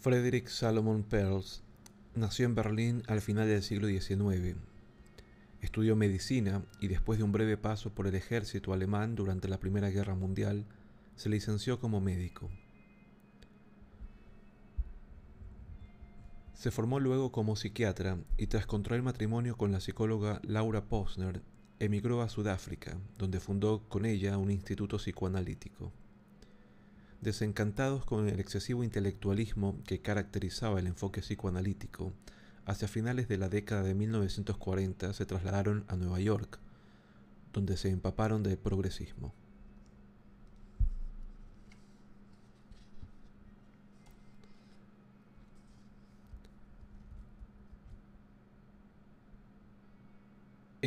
Frederick Salomon Perls nació en Berlín al final del siglo XIX. Estudió medicina y después de un breve paso por el ejército alemán durante la Primera Guerra Mundial, se licenció como médico. Se formó luego como psiquiatra y tras contraer matrimonio con la psicóloga Laura Posner, emigró a Sudáfrica, donde fundó con ella un instituto psicoanalítico. Desencantados con el excesivo intelectualismo que caracterizaba el enfoque psicoanalítico, hacia finales de la década de 1940 se trasladaron a Nueva York, donde se empaparon de progresismo.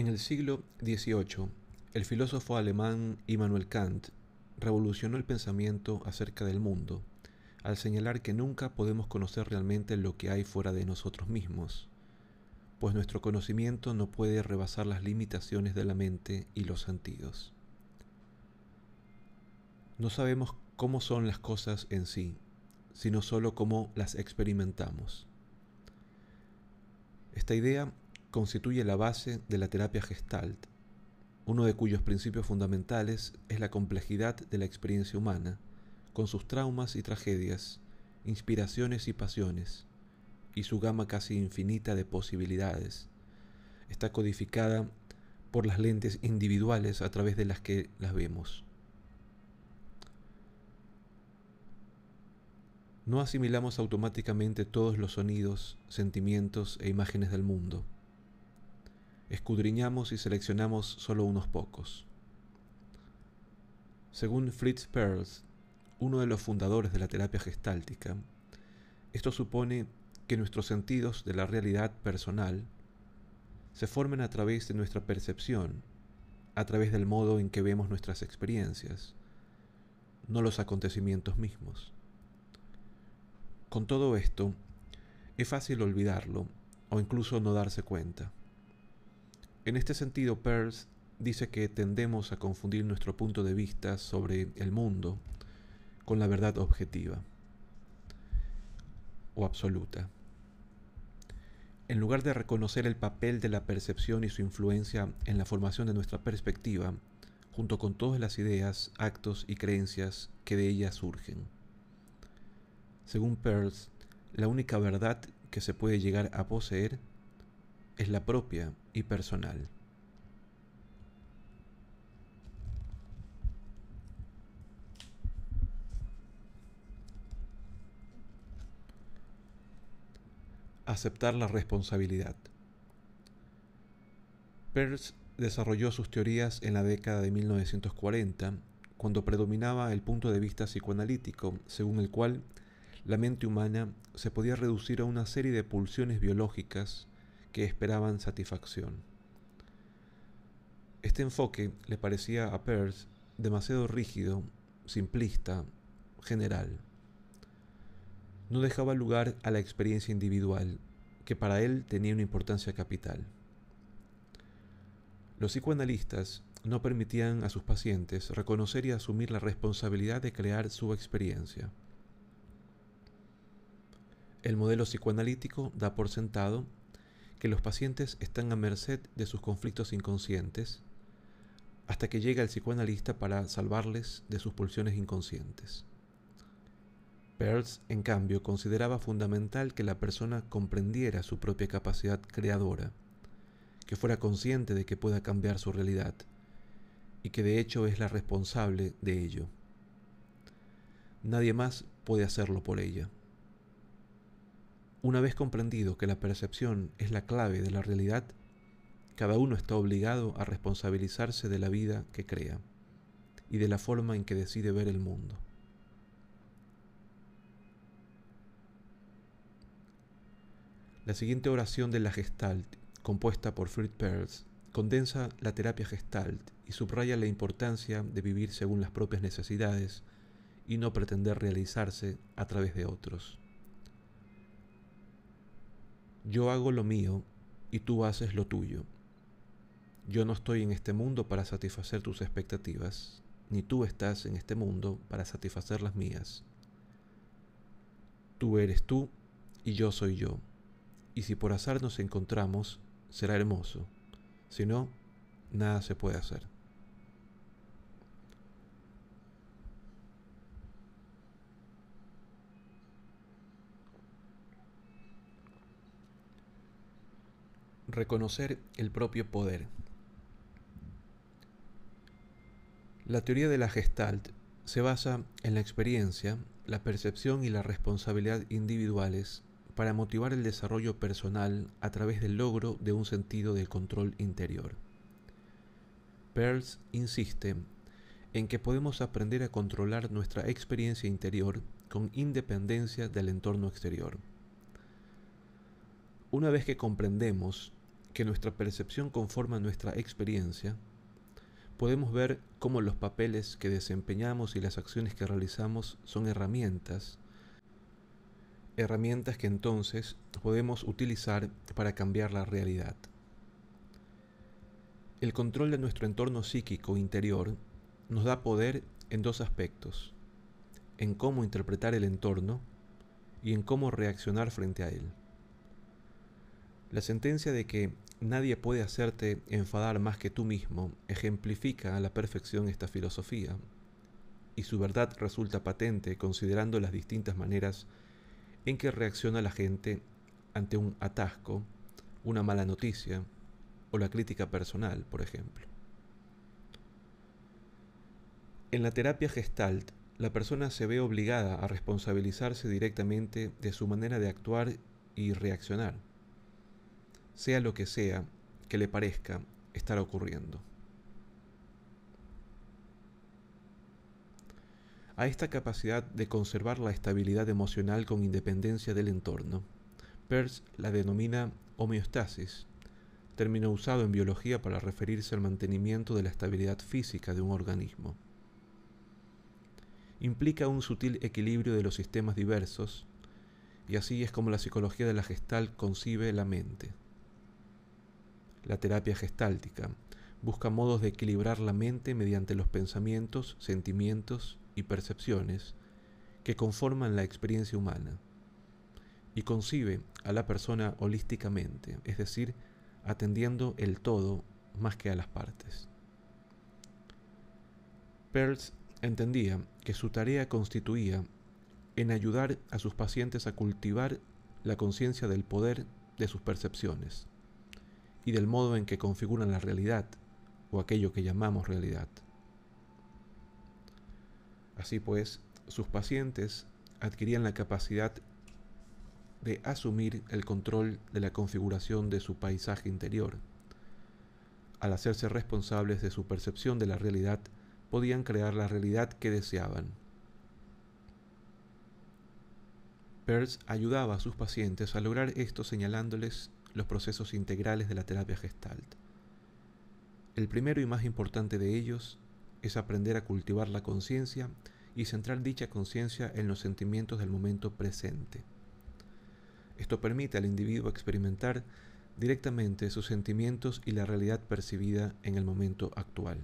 En el siglo XVIII, el filósofo alemán Immanuel Kant revolucionó el pensamiento acerca del mundo al señalar que nunca podemos conocer realmente lo que hay fuera de nosotros mismos, pues nuestro conocimiento no puede rebasar las limitaciones de la mente y los sentidos. No sabemos cómo son las cosas en sí, sino solo cómo las experimentamos. Esta idea constituye la base de la terapia gestalt uno de cuyos principios fundamentales es la complejidad de la experiencia humana, con sus traumas y tragedias, inspiraciones y pasiones, y su gama casi infinita de posibilidades. Está codificada por las lentes individuales a través de las que las vemos. No asimilamos automáticamente todos los sonidos, sentimientos e imágenes del mundo escudriñamos y seleccionamos solo unos pocos. Según Fritz Perls, uno de los fundadores de la terapia gestáltica, esto supone que nuestros sentidos de la realidad personal se formen a través de nuestra percepción, a través del modo en que vemos nuestras experiencias, no los acontecimientos mismos. Con todo esto, es fácil olvidarlo o incluso no darse cuenta. En este sentido, Peirce dice que tendemos a confundir nuestro punto de vista sobre el mundo con la verdad objetiva o absoluta. En lugar de reconocer el papel de la percepción y su influencia en la formación de nuestra perspectiva, junto con todas las ideas, actos y creencias que de ella surgen. Según Peirce, la única verdad que se puede llegar a poseer es la propia y personal. Aceptar la responsabilidad. Peirce desarrolló sus teorías en la década de 1940, cuando predominaba el punto de vista psicoanalítico, según el cual la mente humana se podía reducir a una serie de pulsiones biológicas que esperaban satisfacción. Este enfoque le parecía a Peirce demasiado rígido, simplista, general. No dejaba lugar a la experiencia individual, que para él tenía una importancia capital. Los psicoanalistas no permitían a sus pacientes reconocer y asumir la responsabilidad de crear su experiencia. El modelo psicoanalítico da por sentado que los pacientes están a merced de sus conflictos inconscientes hasta que llega el psicoanalista para salvarles de sus pulsiones inconscientes. Peirce, en cambio, consideraba fundamental que la persona comprendiera su propia capacidad creadora, que fuera consciente de que pueda cambiar su realidad y que de hecho es la responsable de ello. Nadie más puede hacerlo por ella. Una vez comprendido que la percepción es la clave de la realidad, cada uno está obligado a responsabilizarse de la vida que crea y de la forma en que decide ver el mundo. La siguiente oración de la Gestalt, compuesta por Fritz Perls, condensa la terapia Gestalt y subraya la importancia de vivir según las propias necesidades y no pretender realizarse a través de otros. Yo hago lo mío y tú haces lo tuyo. Yo no estoy en este mundo para satisfacer tus expectativas, ni tú estás en este mundo para satisfacer las mías. Tú eres tú y yo soy yo. Y si por azar nos encontramos, será hermoso. Si no, nada se puede hacer. Reconocer el propio poder. La teoría de la Gestalt se basa en la experiencia, la percepción y la responsabilidad individuales para motivar el desarrollo personal a través del logro de un sentido de control interior. Pearls insiste en que podemos aprender a controlar nuestra experiencia interior con independencia del entorno exterior. Una vez que comprendemos que nuestra percepción conforma nuestra experiencia, podemos ver cómo los papeles que desempeñamos y las acciones que realizamos son herramientas, herramientas que entonces podemos utilizar para cambiar la realidad. El control de nuestro entorno psíquico interior nos da poder en dos aspectos, en cómo interpretar el entorno y en cómo reaccionar frente a él. La sentencia de que Nadie puede hacerte enfadar más que tú mismo ejemplifica a la perfección esta filosofía, y su verdad resulta patente considerando las distintas maneras en que reacciona la gente ante un atasco, una mala noticia o la crítica personal, por ejemplo. En la terapia gestalt, la persona se ve obligada a responsabilizarse directamente de su manera de actuar y reaccionar sea lo que sea que le parezca estar ocurriendo. A esta capacidad de conservar la estabilidad emocional con independencia del entorno, Peirce la denomina homeostasis, término usado en biología para referirse al mantenimiento de la estabilidad física de un organismo. Implica un sutil equilibrio de los sistemas diversos, y así es como la psicología de la gestal concibe la mente. La terapia gestáltica busca modos de equilibrar la mente mediante los pensamientos, sentimientos y percepciones que conforman la experiencia humana y concibe a la persona holísticamente, es decir, atendiendo el todo más que a las partes. Peirce entendía que su tarea constituía en ayudar a sus pacientes a cultivar la conciencia del poder de sus percepciones, y del modo en que configuran la realidad o aquello que llamamos realidad. Así pues, sus pacientes adquirían la capacidad de asumir el control de la configuración de su paisaje interior. Al hacerse responsables de su percepción de la realidad, podían crear la realidad que deseaban. Peirce ayudaba a sus pacientes a lograr esto señalándoles los procesos integrales de la terapia gestalt. El primero y más importante de ellos es aprender a cultivar la conciencia y centrar dicha conciencia en los sentimientos del momento presente. Esto permite al individuo experimentar directamente sus sentimientos y la realidad percibida en el momento actual.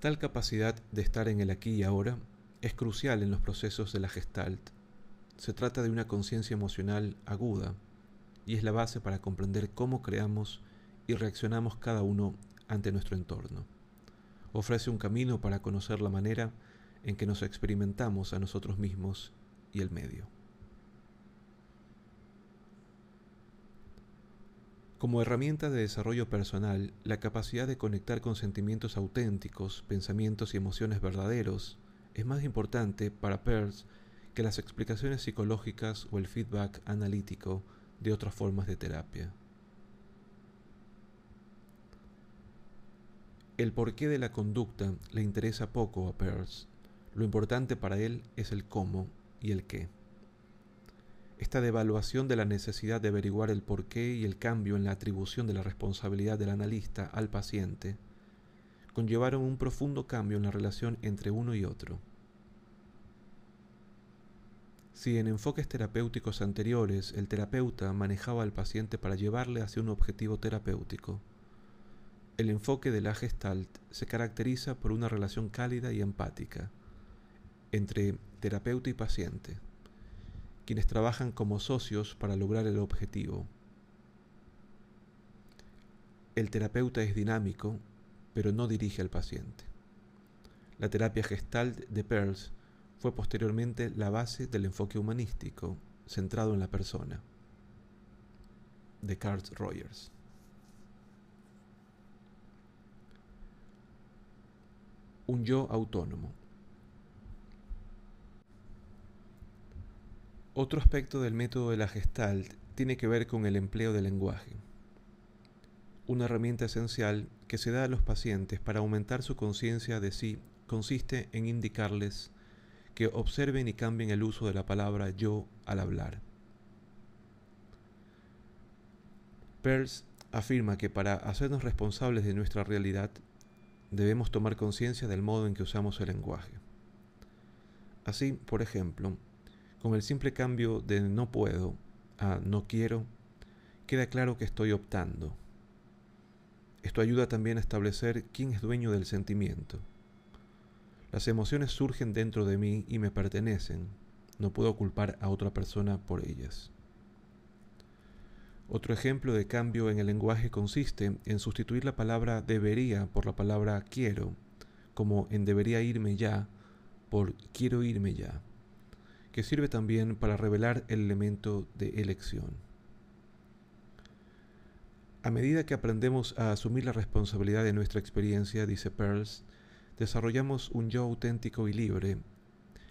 Tal capacidad de estar en el aquí y ahora es crucial en los procesos de la gestalt. Se trata de una conciencia emocional aguda y es la base para comprender cómo creamos y reaccionamos cada uno ante nuestro entorno. Ofrece un camino para conocer la manera en que nos experimentamos a nosotros mismos y el medio. Como herramienta de desarrollo personal, la capacidad de conectar con sentimientos auténticos, pensamientos y emociones verdaderos es más importante para Peirce que las explicaciones psicológicas o el feedback analítico de otras formas de terapia. El porqué de la conducta le interesa poco a Peirce. Lo importante para él es el cómo y el qué. Esta devaluación de la necesidad de averiguar el porqué y el cambio en la atribución de la responsabilidad del analista al paciente conllevaron un profundo cambio en la relación entre uno y otro. Si en enfoques terapéuticos anteriores el terapeuta manejaba al paciente para llevarle hacia un objetivo terapéutico, el enfoque de la Gestalt se caracteriza por una relación cálida y empática entre terapeuta y paciente, quienes trabajan como socios para lograr el objetivo. El terapeuta es dinámico, pero no dirige al paciente. La terapia Gestalt de Pearls fue posteriormente la base del enfoque humanístico centrado en la persona, de Carl Rogers. Un yo autónomo. Otro aspecto del método de la Gestalt tiene que ver con el empleo del lenguaje, una herramienta esencial que se da a los pacientes para aumentar su conciencia de sí consiste en indicarles que observen y cambien el uso de la palabra yo al hablar. Peirce afirma que para hacernos responsables de nuestra realidad debemos tomar conciencia del modo en que usamos el lenguaje. Así, por ejemplo, con el simple cambio de no puedo a no quiero, queda claro que estoy optando. Esto ayuda también a establecer quién es dueño del sentimiento. Las emociones surgen dentro de mí y me pertenecen. No puedo culpar a otra persona por ellas. Otro ejemplo de cambio en el lenguaje consiste en sustituir la palabra debería por la palabra quiero, como en debería irme ya por quiero irme ya, que sirve también para revelar el elemento de elección. A medida que aprendemos a asumir la responsabilidad de nuestra experiencia, dice Pearls, desarrollamos un yo auténtico y libre,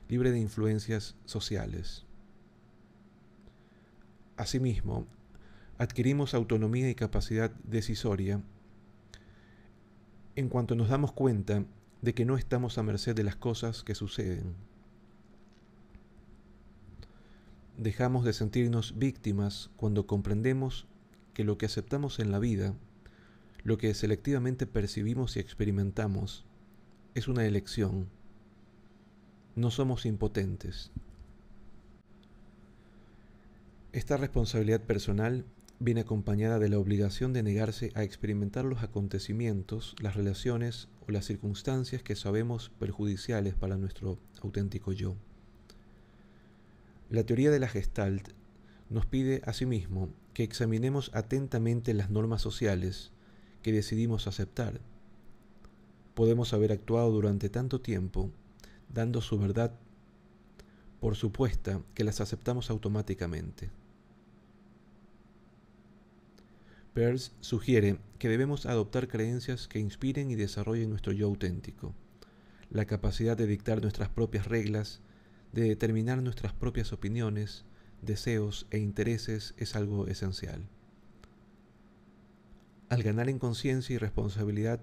libre de influencias sociales. Asimismo, adquirimos autonomía y capacidad decisoria en cuanto nos damos cuenta de que no estamos a merced de las cosas que suceden. Dejamos de sentirnos víctimas cuando comprendemos que lo que aceptamos en la vida, lo que selectivamente percibimos y experimentamos, es una elección. No somos impotentes. Esta responsabilidad personal viene acompañada de la obligación de negarse a experimentar los acontecimientos, las relaciones o las circunstancias que sabemos perjudiciales para nuestro auténtico yo. La teoría de la Gestalt nos pide asimismo que examinemos atentamente las normas sociales que decidimos aceptar podemos haber actuado durante tanto tiempo dando su verdad por supuesta que las aceptamos automáticamente. Peirce sugiere que debemos adoptar creencias que inspiren y desarrollen nuestro yo auténtico, la capacidad de dictar nuestras propias reglas, de determinar nuestras propias opiniones, deseos e intereses es algo esencial. Al ganar en conciencia y responsabilidad,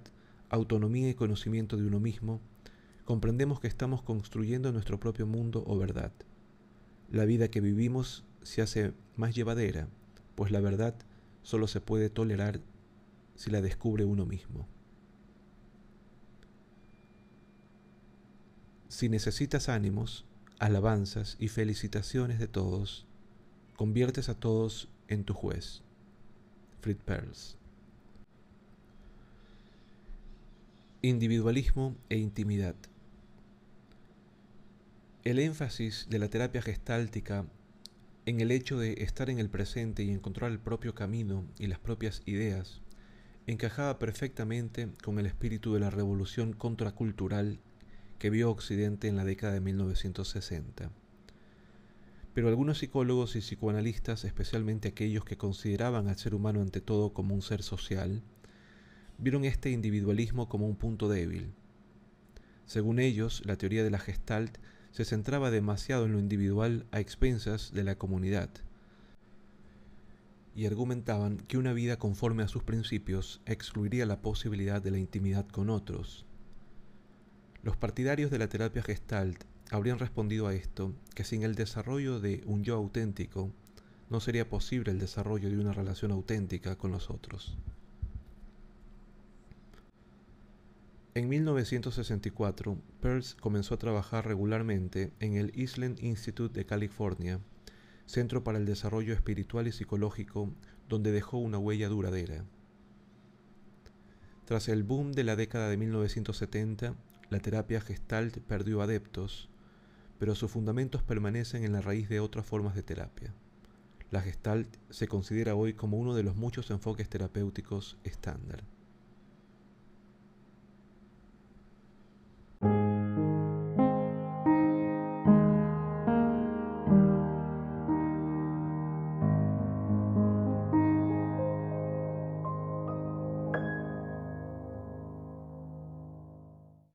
autonomía y conocimiento de uno mismo, comprendemos que estamos construyendo nuestro propio mundo o verdad. La vida que vivimos se hace más llevadera, pues la verdad solo se puede tolerar si la descubre uno mismo. Si necesitas ánimos, alabanzas y felicitaciones de todos, conviertes a todos en tu juez. Fritz Perls Individualismo e intimidad. El énfasis de la terapia gestáltica en el hecho de estar en el presente y encontrar el propio camino y las propias ideas encajaba perfectamente con el espíritu de la revolución contracultural que vio Occidente en la década de 1960. Pero algunos psicólogos y psicoanalistas, especialmente aquellos que consideraban al ser humano ante todo como un ser social, vieron este individualismo como un punto débil. Según ellos, la teoría de la Gestalt se centraba demasiado en lo individual a expensas de la comunidad, y argumentaban que una vida conforme a sus principios excluiría la posibilidad de la intimidad con otros. Los partidarios de la terapia Gestalt habrían respondido a esto que sin el desarrollo de un yo auténtico, no sería posible el desarrollo de una relación auténtica con los otros. En 1964, Peirce comenzó a trabajar regularmente en el Island Institute de California, Centro para el Desarrollo Espiritual y Psicológico, donde dejó una huella duradera. Tras el boom de la década de 1970, la terapia gestalt perdió adeptos, pero sus fundamentos permanecen en la raíz de otras formas de terapia. La gestalt se considera hoy como uno de los muchos enfoques terapéuticos estándar.